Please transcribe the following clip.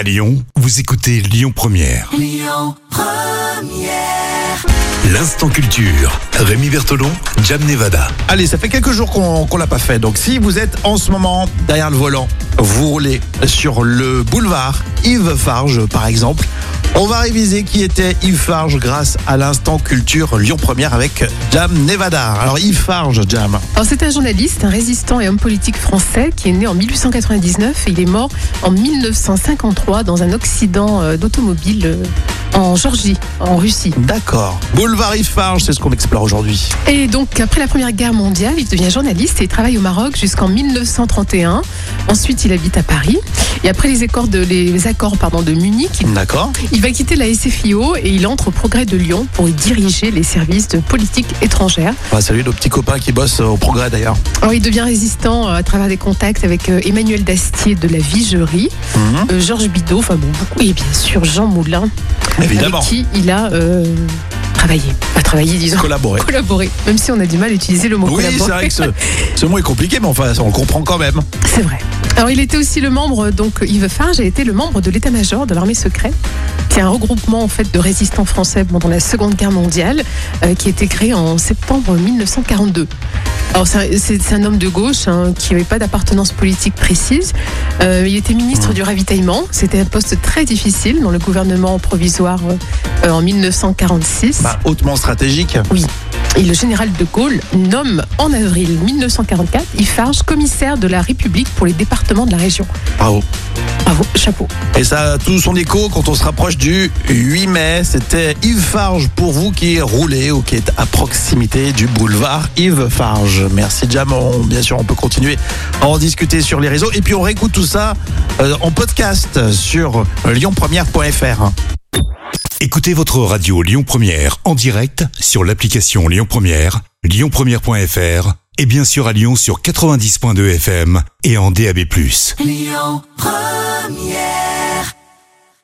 À Lyon, vous écoutez Lyon Première. L'instant culture. Rémi Bertolon, Jam Nevada. Allez, ça fait quelques jours qu'on qu'on l'a pas fait. Donc, si vous êtes en ce moment derrière le volant, vous roulez sur le boulevard Yves Farge, par exemple. On va réviser qui était Yves Farge grâce à l'instant culture Lyon Première avec Jam Nevada. Alors, Yves Farge, Jam. Alors c'est un journaliste, un résistant et homme politique français qui est né en 1899 et il est mort en 1953 dans un accident euh, d'automobile euh, en Géorgie, en Russie. D'accord. Boulevard Yves Farge, c'est ce qu'on explore aujourd'hui. Et donc après la Première Guerre mondiale, il devient journaliste et il travaille au Maroc jusqu'en 1931. Ensuite, il habite à Paris. Et après les accords de, les accords, pardon, de Munich, il, D'accord. il va quitter la SFIO et il entre au Progrès de Lyon pour y diriger les services de politique étrangère. Ah, salut nos petits copains qui bossent au progrès d'ailleurs. Alors, il devient résistant euh, à travers des contacts avec euh, Emmanuel Dastier de la Vigerie, Mhm. euh, Georges Bidault, enfin bon, beaucoup, et bien sûr Jean Moulin, Évidemment. avec qui il a euh, travaillé. Pas travaillé, disons. Collaborer. Collaboré, même si on a du mal à utiliser le mot Oui, c'est collaborer. vrai que ce, ce mot est compliqué, mais enfin, on le comprend quand même. C'est vrai. Alors, il était aussi le membre, donc Yves Farge a été le membre de l'état-major de l'armée secrète, qui est un regroupement en fait de résistants français pendant la Seconde Guerre mondiale, euh, qui a été créé en septembre 1942. Alors, c'est un- homme de gauche hein, qui n'avait pas d'appartenance politique précise. Euh, il était ministre du ravitaillement. C'était un poste très difficile dans le gouvernement provisoire euh, en 1946. Bah, hautement stratégique. Oui. Et le général de Gaulle nomme en avril 1944 Yves Farge commissaire de la République pour les départements de la région. Bravo. Bravo, chapeau. Et ça a tout son écho quand on se rapproche du 8 mai. C'était Yves Farge pour vous qui roulez ou qui est à proximité du boulevard Yves Farge. Merci Jam. On- bien sûr, on peut continuer à en discuter sur les réseaux. Et puis on réécoute tout ça euh, en podcast sur lyonpremière.fr. Écoutez votre radio Lyon Première en direct sur l'application Lyon Première, lyonpremière.fr et bien sûr à Lyon sur 90.2 FM et en DAB+. Yeah.